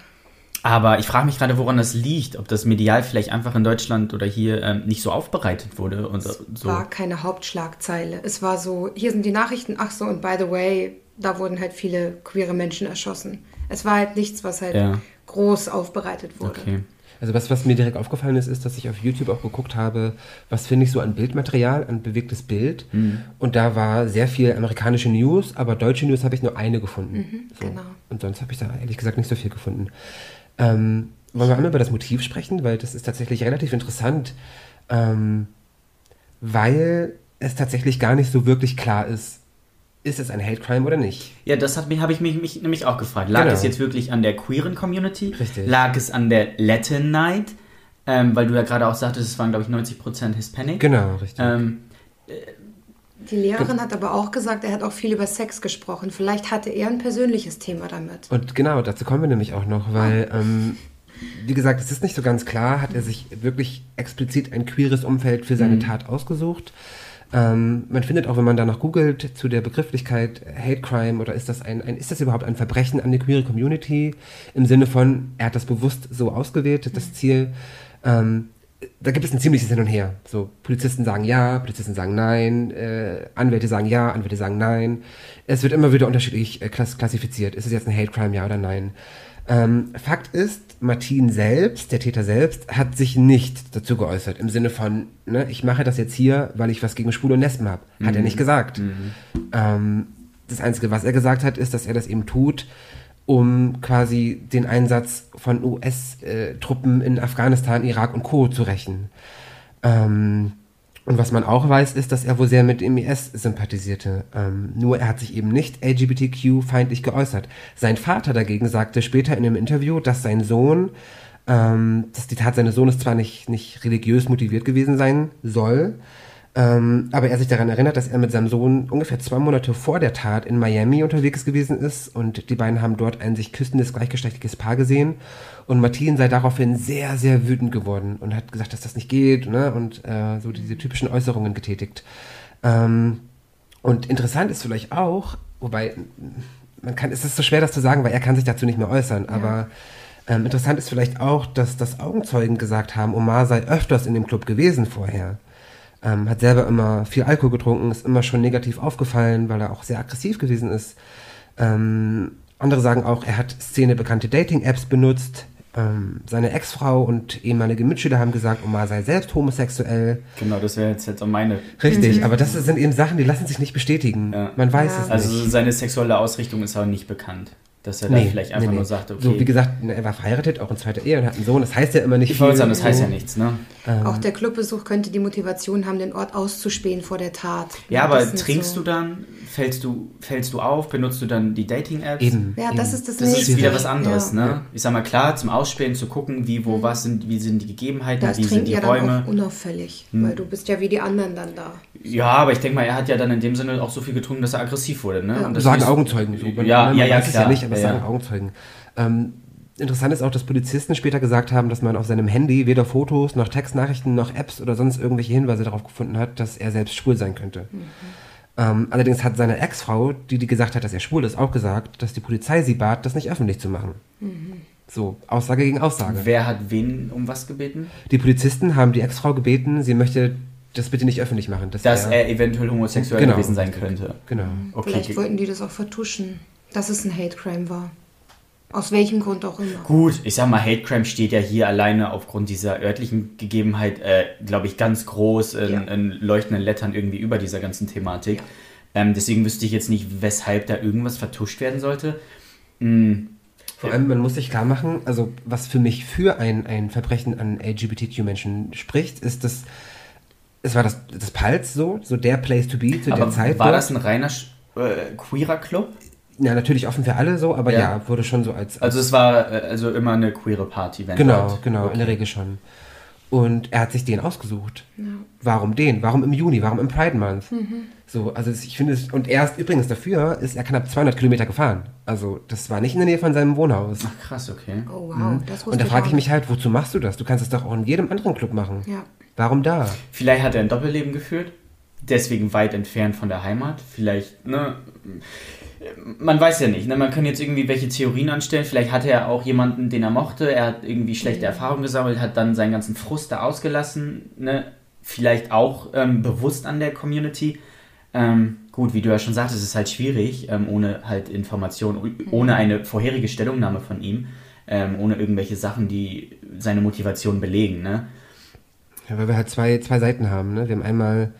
Aber ich frage mich gerade, woran das liegt. Ob das medial vielleicht einfach in Deutschland oder hier ähm, nicht so aufbereitet wurde. Und es so. war keine Hauptschlagzeile. Es war so, hier sind die Nachrichten, ach so, und by the way, da wurden halt viele queere Menschen erschossen. Es war halt nichts, was halt ja. groß aufbereitet wurde. Okay. Also was, was mir direkt aufgefallen ist, ist, dass ich auf YouTube auch geguckt habe, was finde ich so an Bildmaterial, an bewegtes Bild. Mhm. Und da war sehr viel amerikanische News, aber deutsche News habe ich nur eine gefunden. Mhm, so. Genau. Und sonst habe ich da ehrlich gesagt nicht so viel gefunden. Ähm, wollen wir einmal über das Motiv sprechen, weil das ist tatsächlich relativ interessant, ähm, weil es tatsächlich gar nicht so wirklich klar ist, ist es ein Hate Crime oder nicht? Ja, das habe ich mich, mich, nämlich auch gefragt. Lag genau. es jetzt wirklich an der queeren Community? Richtig. Lag es an der Latin Night? Ähm, weil du ja gerade auch sagtest, es waren, glaube ich, 90% Hispanic. Genau, richtig. Ähm, die Lehrerin hat aber auch gesagt, er hat auch viel über Sex gesprochen. Vielleicht hatte er ein persönliches Thema damit. Und genau, dazu kommen wir nämlich auch noch, weil ähm, wie gesagt, es ist nicht so ganz klar, hat er sich wirklich explizit ein queeres Umfeld für seine Tat ausgesucht. Ähm, man findet auch, wenn man danach googelt, zu der Begrifflichkeit Hate Crime oder ist das ein, ein, ist das überhaupt ein Verbrechen an die queere Community im Sinne von, er hat das bewusst so ausgewählt, das Ziel. Ähm, da gibt es ein ziemliches Hin und Her. So, Polizisten sagen ja, Polizisten sagen nein, äh, Anwälte sagen ja, Anwälte sagen nein. Es wird immer wieder unterschiedlich äh, klass klassifiziert. Ist es jetzt ein Hate Crime, ja oder nein? Ähm, Fakt ist, Martin selbst, der Täter selbst, hat sich nicht dazu geäußert. Im Sinne von, ne, ich mache das jetzt hier, weil ich was gegen Schwule und Lesben habe. Hat er nicht gesagt. Ähm, das Einzige, was er gesagt hat, ist, dass er das eben tut, um quasi den Einsatz von US-Truppen in Afghanistan, Irak und Co. zu rächen. Ähm, und was man auch weiß, ist, dass er wohl sehr mit dem IS sympathisierte. Ähm, nur er hat sich eben nicht LGBTQ-feindlich geäußert. Sein Vater dagegen sagte später in einem Interview, dass sein Sohn, ähm, dass die Tat seines Sohnes zwar nicht, nicht religiös motiviert gewesen sein soll, ähm, aber er sich daran erinnert, dass er mit seinem Sohn ungefähr zwei Monate vor der Tat in Miami unterwegs gewesen ist und die beiden haben dort ein sich küssendes gleichgeschlechtliches Paar gesehen und Martin sei daraufhin sehr, sehr wütend geworden und hat gesagt, dass das nicht geht ne? und äh, so diese typischen Äußerungen getätigt. Ähm, und interessant ist vielleicht auch, wobei man kann, es ist so schwer, das zu sagen, weil er kann sich dazu nicht mehr äußern, aber ähm, interessant ist vielleicht auch, dass das Augenzeugen gesagt haben, Omar sei öfters in dem Club gewesen vorher. Ähm, hat selber immer viel Alkohol getrunken, ist immer schon negativ aufgefallen, weil er auch sehr aggressiv gewesen ist. Ähm, andere sagen auch, er hat szenebekannte Dating-Apps benutzt. Ähm, seine Ex-Frau und ehemalige Mitschüler haben gesagt, Omar sei selbst homosexuell. Genau, das wäre jetzt, jetzt auch meine. Richtig, aber das sind eben Sachen, die lassen sich nicht bestätigen. Ja. Man weiß Ja. es Also nicht. seine sexuelle Ausrichtung ist auch nicht bekannt. Dass er da Nee, vielleicht einfach nee, nee. nur sagt, okay. So, wie gesagt, er war verheiratet, auch in zweiter Ehe und hat einen Sohn. Das heißt ja immer nicht ich wollte sagen, das heißt ja nichts, ne? Auch der Clubbesuch könnte die Motivation haben, den Ort auszuspähen vor der Tat. Ja, aber Das trinkst so- du dann? Fällst du, fällst du auf? Benutzt du dann die Dating-Apps? Eben. Ja, eben. das ist das, Das ist Nächste. wieder was anderes, Ja. ne? Ich sag mal, klar, zum Ausspähen zu gucken, wie, wo, was sind, wie sind die Gegebenheiten, Das wie sind die dann Räume. Hm. auch unauffällig, weil du bist ja wie die anderen dann da. Ja, aber ich denke mal, er hat ja dann in dem Sinne auch so viel getrunken, dass er aggressiv wurde, ne? Ja. Und das sagen ist- Augenzeugen. So. Ja, ja, ja, klar. ja nicht, aber Ja, sagen ja. Augenzeugen. Ähm, interessant ist auch, dass Polizisten später gesagt haben, dass man auf seinem Handy weder Fotos noch Textnachrichten noch Apps oder sonst irgendwelche Hinweise darauf gefunden hat, dass er selbst schwul sein könnte. Mhm. Ähm, allerdings hat seine Ex-Frau, die, die gesagt hat, dass er schwul ist, auch gesagt, dass die Polizei sie bat, das nicht öffentlich zu machen. So, Aussage gegen Aussage. Wer hat wen um was gebeten? Die Polizisten haben die Ex-Frau gebeten, sie möchte das bitte nicht öffentlich machen. Dass Dass er, er eventuell homosexuell Genau. gewesen sein könnte. Genau. Okay, Vielleicht wollten die das auch vertuschen, dass es ein Hate Crime war. Aus welchem Grund auch immer. Gut, ich sag mal, Hate Crime steht ja hier alleine aufgrund dieser örtlichen Gegebenheit, äh, glaube ich, ganz groß in, Ja. in leuchtenden Lettern irgendwie über dieser ganzen Thematik. Ähm, deswegen wüsste ich jetzt nicht, weshalb da irgendwas vertuscht werden sollte. Mm, Vor allem, man muss sich klar machen, also was für mich für ein, ein Verbrechen an LGBTQ-Menschen spricht, ist das, es war das, das Pulse so, so der Place to be zu aber der Zeit. war dort. das ein reiner äh, queerer Club? Ja, natürlich offen für alle so, aber Ja. ja, wurde schon so als, Also es war äh, also immer eine queere Party, wenn Genau, dort. genau, in der Regel schon. Und er hat sich den ausgesucht. Warum den? Warum im Juni? Warum im Pride Month? Mhm. So, also ich finde es, und er ist übrigens dafür, ist er knapp 200 Kilometer gefahren. Also das war nicht in der Nähe von seinem Wohnhaus. Ach, krass, okay. Oh wow, das wusste Und da frage ich mich halt, wozu machst du das? Du kannst es doch auch in jedem anderen Club machen. Ja. Warum da? Vielleicht hat er ein Doppelleben geführt, deswegen weit entfernt von der Heimat. Vielleicht, ne? Man weiß ja nicht, ne? Man kann jetzt irgendwie welche Theorien anstellen. Vielleicht hatte er auch jemanden, den er mochte. Er hat irgendwie schlechte Erfahrungen gesammelt, hat dann seinen ganzen Frust da ausgelassen, ne? Vielleicht auch ähm, bewusst an der Community. Ähm, gut, wie du ja schon sagtest, es ist halt schwierig, ähm, ohne halt Informationen, ohne eine vorherige Stellungnahme von ihm, ähm, ohne irgendwelche Sachen, die seine Motivation belegen, ne? Ja, weil wir halt zwei, zwei Seiten haben. Ne? Wir haben einmal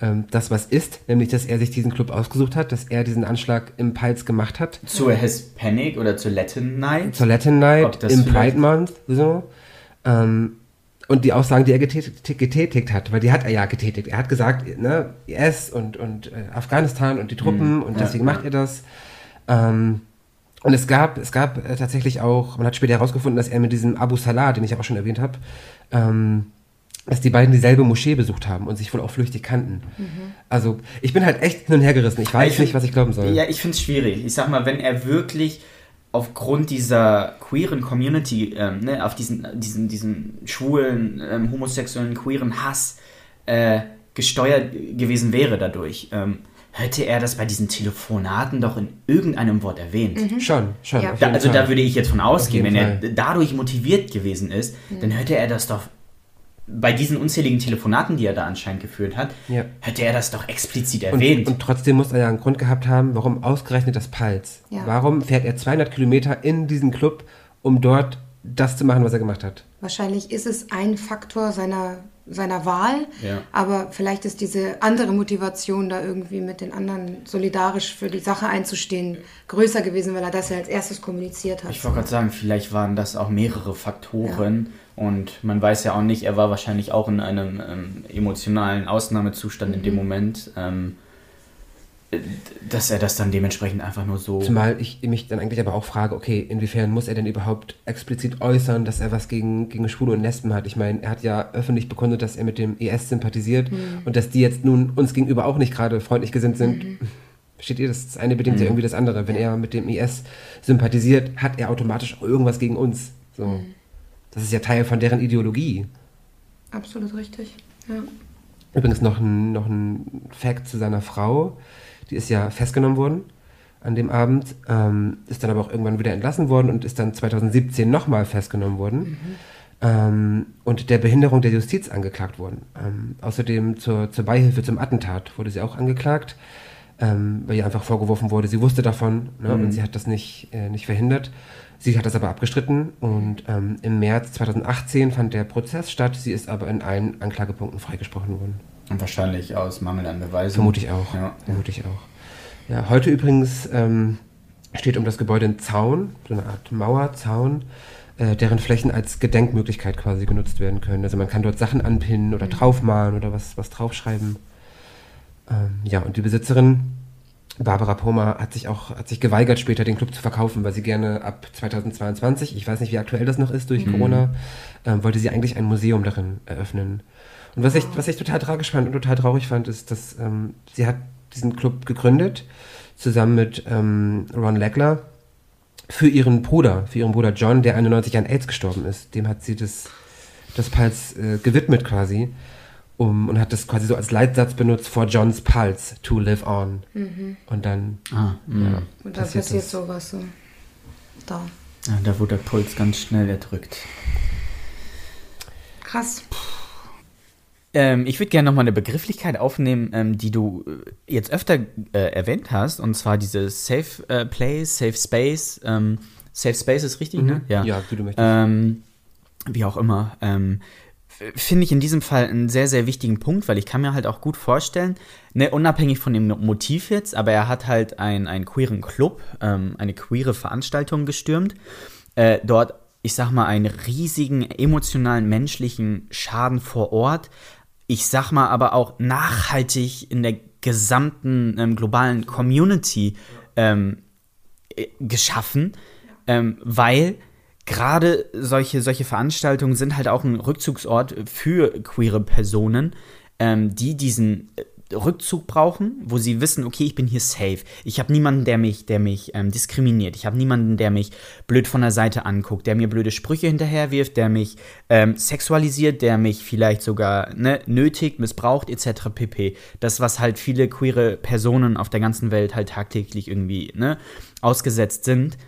ähm, das, was ist, nämlich, dass er sich diesen Club ausgesucht hat, dass er diesen Anschlag im Pulse gemacht hat. Zur Hispanic oder zur Latin Night. Zur Latin Night, im Pride Month, so. Ähm, und die Aussagen, die er getätigt, getätigt hat, weil die hat er ja getätigt. Er hat gesagt, ne, IS und, und äh, Afghanistan und die Truppen und ja, deswegen ja. macht er das. Ähm, und es gab, es gab äh, tatsächlich auch, man hat später herausgefunden, dass er mit diesem Abu Salah, den ich auch schon erwähnt habe, ähm, dass die beiden dieselbe Moschee besucht haben und sich wohl auch flüchtig kannten. Also ich bin halt echt hin und her gerissen. Ich weiß Ich find- nicht, was ich glauben soll. Ja, ich finde es schwierig. Ich sag mal, wenn er wirklich aufgrund dieser queeren Community, ähm, ne, auf diesen, diesen, diesen schwulen, ähm, homosexuellen, queeren Hass äh, gesteuert gewesen wäre dadurch. Ähm, hätte er das bei diesen Telefonaten doch in irgendeinem Wort erwähnt. Mhm. Schon, schon. Ja. Da, also da würde ich jetzt von ausgehen, wenn jeden er Fall. dadurch motiviert gewesen ist, dann hätte er das doch bei diesen unzähligen Telefonaten, die er da anscheinend geführt hat, Ja. hätte er das doch explizit Und, erwähnt. und trotzdem muss er ja einen Grund gehabt haben, warum ausgerechnet das Pals. Ja. Warum fährt er 200 Kilometer in diesen Club, um dort das zu machen, was er gemacht hat? Wahrscheinlich ist es ein Faktor seiner, seiner Wahl, Ja. aber vielleicht ist diese andere Motivation, da irgendwie mit den anderen solidarisch für die Sache einzustehen, größer gewesen, weil er das ja als erstes kommuniziert hat. Ich wollte gerade sagen, vielleicht waren das auch mehrere Faktoren und man weiß ja auch nicht, er war wahrscheinlich auch in einem ähm, emotionalen Ausnahmezustand in dem Moment, ähm, äh, dass er das dann dementsprechend einfach nur so. Zumal ich mich dann eigentlich aber auch frage, okay, inwiefern muss er denn überhaupt explizit äußern, dass er was gegen, gegen Schwule und Lesben hat? Ich meine, er hat ja öffentlich bekundet, dass er mit dem IS sympathisiert und dass die jetzt nun uns gegenüber auch nicht gerade freundlich gesinnt sind. Versteht ihr? Das eine bedingt ja irgendwie das andere. Wenn er mit dem IS sympathisiert, hat er automatisch auch irgendwas gegen uns. So. Das ist ja Teil von deren Ideologie. Absolut richtig. Ja. Übrigens noch ein, noch ein Fact zu seiner Frau. Die ist ja festgenommen worden an dem Abend, ähm, ist dann aber auch irgendwann wieder entlassen worden und ist dann 2017 nochmal festgenommen worden ähm, und der Behinderung der Justiz angeklagt worden. Ähm, außerdem zur, zur Beihilfe zum Attentat wurde sie auch angeklagt, ähm, weil ihr einfach vorgeworfen wurde, sie wusste davon ne, und sie hat das nicht, äh, nicht verhindert. Sie hat das aber abgestritten und ähm, im März 2018 fand der Prozess statt. Sie ist aber in allen Anklagepunkten freigesprochen worden. Und wahrscheinlich aus Mangel an Beweisen. Vermute ich auch. Ja. Vermute ich auch. Ja, heute übrigens ähm, steht um das Gebäude ein Zaun, so eine Art Mauerzaun, äh, deren Flächen als Gedenkmöglichkeit quasi genutzt werden können. Also man kann dort Sachen anpinnen oder draufmalen oder was, was draufschreiben. Ähm, ja, und die Besitzerin Barbara Poma hat sich auch hat sich geweigert, später den Club zu verkaufen, weil sie gerne ab 2022, ich weiß nicht, wie aktuell das noch ist durch Corona, ähm, wollte sie eigentlich ein Museum darin eröffnen. Und was ich, was ich total tragisch fand und total traurig fand, ist, dass ähm, sie hat diesen Club gegründet, zusammen mit ähm, Ron Leckler, für ihren Bruder, für ihren Bruder John, der 91 an AIDS gestorben ist. Dem hat sie das, das Pulse äh, gewidmet quasi. Um, und hat das quasi so als Leitsatz benutzt, for John's Pulse, to live on. Und dann Ah, mh. ja, Und dann passiert passiert das. sowas so. Da. ja, da wurde der Puls ganz schnell erdrückt. Krass. Ähm, ich würde gerne nochmal eine Begrifflichkeit aufnehmen, ähm, die du äh, jetzt öfter äh, erwähnt hast, und zwar diese Safe äh, Place, Safe Space. Ähm, Safe Space ist richtig, ne? Ja, wie du möchtest. Ähm, wie auch immer. Finde ich in diesem Fall einen sehr, sehr wichtigen Punkt, weil ich kann mir halt auch gut vorstellen, ne, unabhängig von dem Motiv jetzt, aber er hat halt ein, einen queeren Club, ähm, eine queere Veranstaltung gestürmt, äh, dort, ich sag mal, einen riesigen emotionalen, menschlichen Schaden vor Ort. Ich sag mal aber auch nachhaltig in der gesamten ähm, globalen Community ähm, äh, geschaffen, ähm, weil gerade solche, solche Veranstaltungen sind halt auch ein Rückzugsort für queere Personen, ähm, die diesen äh, Rückzug brauchen, wo sie wissen, okay, ich bin hier safe. Ich habe niemanden, der mich, der mich ähm, diskriminiert. Ich habe niemanden, der mich blöd von der Seite anguckt, der mir blöde Sprüche hinterherwirft, der mich ähm, sexualisiert, der mich vielleicht sogar ne, nötigt, missbraucht, etc. pp. Das, was halt viele queere Personen auf der ganzen Welt halt tagtäglich irgendwie ne, ausgesetzt sind,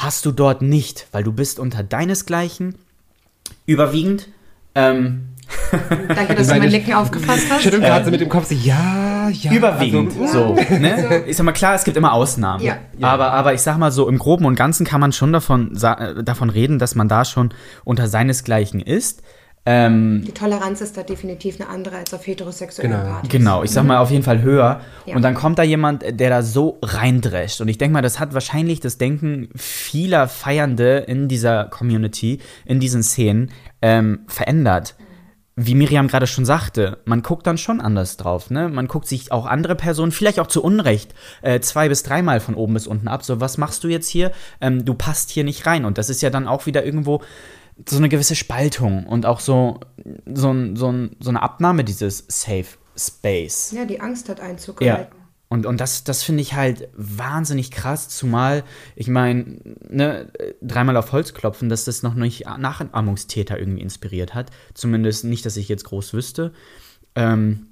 hast du dort nicht, weil du bist unter deinesgleichen überwiegend ähm, Danke, dass du mein Nicken aufgefasst hast. Schüttelt gerade so mit dem Kopf so, ja, ja. Überwiegend. Also, so, ne? Ich sag mal, klar, es gibt immer Ausnahmen. Ja. Aber, aber ich sag mal so, im Groben und Ganzen kann man schon davon, äh, davon reden, dass man da schon unter seinesgleichen ist. Ähm, Die Toleranz ist da definitiv eine andere als auf heterosexuellen Genau. Partys. genau, ich sag mal auf jeden Fall höher. Ja. Und dann kommt da jemand, der da so reindrescht. Und ich denke mal, das hat wahrscheinlich das Denken vieler Feiernde in dieser Community, in diesen Szenen ähm, verändert. wie Miriam gerade schon sagte, man guckt dann schon anders drauf. Ne? Man guckt sich auch andere Personen, vielleicht auch zu Unrecht, äh, zwei bis dreimal von oben bis unten ab. So, was machst du jetzt hier? Ähm, du passt hier nicht rein. Und das ist ja dann auch wieder irgendwo so eine gewisse Spaltung und auch so, so, ein- so, so eine Abnahme dieses Safe Space. Ja, die Angst hat Einzug Ja. Und, und das, das finde ich halt wahnsinnig krass, zumal, ich meine, ne, dreimal auf Holz klopfen, dass das noch nicht Nachahmungstäter irgendwie inspiriert hat. Zumindest nicht, dass ich jetzt groß wüsste. Ähm,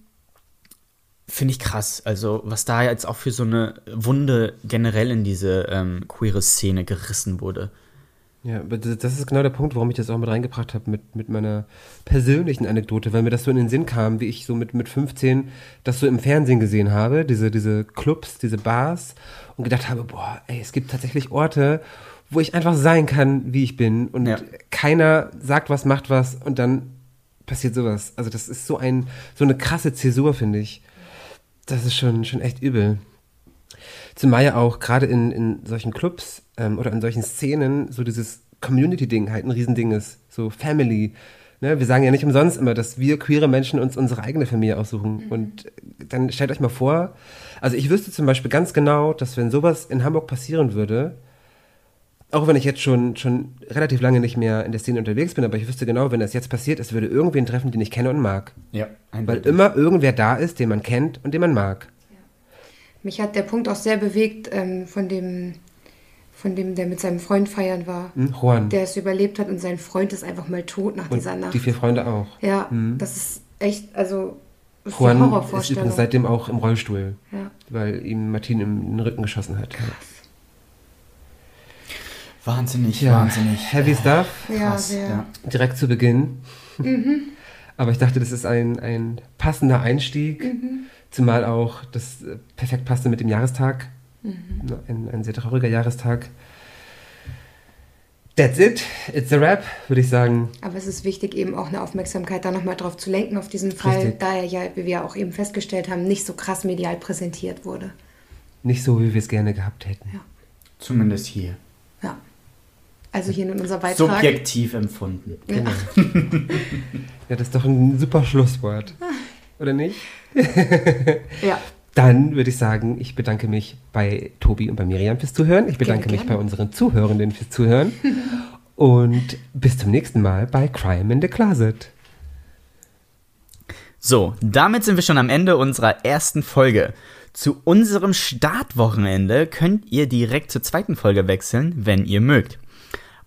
finde ich krass. Also, was da jetzt auch für so eine Wunde generell in diese ähm, queere Szene gerissen wurde. Ja, das ist genau der Punkt, warum ich das auch mit reingebracht habe, mit, mit meiner persönlichen Anekdote, weil mir das so in den Sinn kam, wie ich so mit, mit 15 das so im Fernsehen gesehen habe, diese, diese Clubs, diese Bars und gedacht habe, boah, ey, es gibt tatsächlich Orte, wo ich einfach sein kann, wie ich bin und ja. keiner sagt was, macht was und dann passiert sowas. Also das ist so ein, so eine krasse Zäsur, finde ich. Das ist schon, schon echt übel. Zumal ja auch gerade in, in solchen Clubs ähm, oder in solchen Szenen so dieses Community-Ding halt ein Riesending ist. So Family. Ne? Wir sagen ja nicht umsonst immer, dass wir queere Menschen uns unsere eigene Familie aussuchen. Mhm. Und dann stellt euch mal vor, also ich wüsste zum Beispiel ganz genau, dass wenn sowas in Hamburg passieren würde, auch wenn ich jetzt schon, schon relativ lange nicht mehr in der Szene unterwegs bin, aber ich wüsste genau, wenn das jetzt passiert, es würde irgendwen treffen, den ich kenne und mag. Ja, Weil immer irgendwer da ist, den man kennt und den man mag. Mich hat der Punkt auch sehr bewegt ähm, von dem von dem, der mit seinem Freund feiern war. Hm, Juan. Der es überlebt hat und sein Freund ist einfach mal tot nach und dieser Nacht. Die vier Freunde auch. Ja, hm. das ist echt, also das ist Juan ist übrigens seitdem auch im Rollstuhl, ja. weil ihm Martin im Rücken geschossen hat. Krass. Wahnsinnig, ja. wahnsinnig. Heavy Stuff. Ja, Krass, sehr. Ja. Direkt zu Beginn. Mhm. Aber ich dachte, das ist ein, ein passender Einstieg. Mhm Zumal auch das perfekt passte mit dem Jahrestag. Mhm. Ein, ein sehr trauriger Jahrestag. That's it. It's a wrap, würde ich sagen. Aber es ist wichtig, eben auch eine Aufmerksamkeit da nochmal drauf zu lenken, auf diesen Fall, Richtig. da er ja, wie wir auch eben festgestellt haben, nicht so krass medial präsentiert wurde. Nicht so, wie wir es gerne gehabt hätten. Ja. Zumindest hier. Ja. Also hier in unser Beitrag. Subjektiv empfunden. Genau. ja, das ist doch ein super Schlusswort. Oder nicht? ja. Dann würde ich sagen, ich bedanke mich bei Tobi und bei Miriam fürs Zuhören. Ich bedanke gerne, mich gerne. bei unseren Zuhörenden fürs Zuhören. und bis zum nächsten Mal bei Crime in the Closet. So, damit sind wir schon am Ende unserer ersten Folge. Zu unserem Startwochenende könnt ihr direkt zur zweiten Folge wechseln, wenn ihr mögt.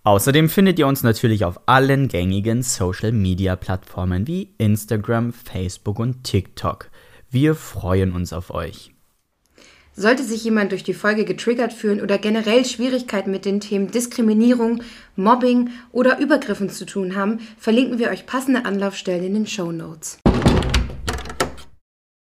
Außerdem findet ihr uns natürlich auf allen gängigen Social-Media-Plattformen wie Instagram, Facebook und TikTok. Wir freuen uns auf euch. Sollte sich jemand durch die Folge getriggert fühlen oder generell Schwierigkeiten mit den Themen Diskriminierung, Mobbing oder Übergriffen zu tun haben, verlinken wir euch passende Anlaufstellen in den Show Notes.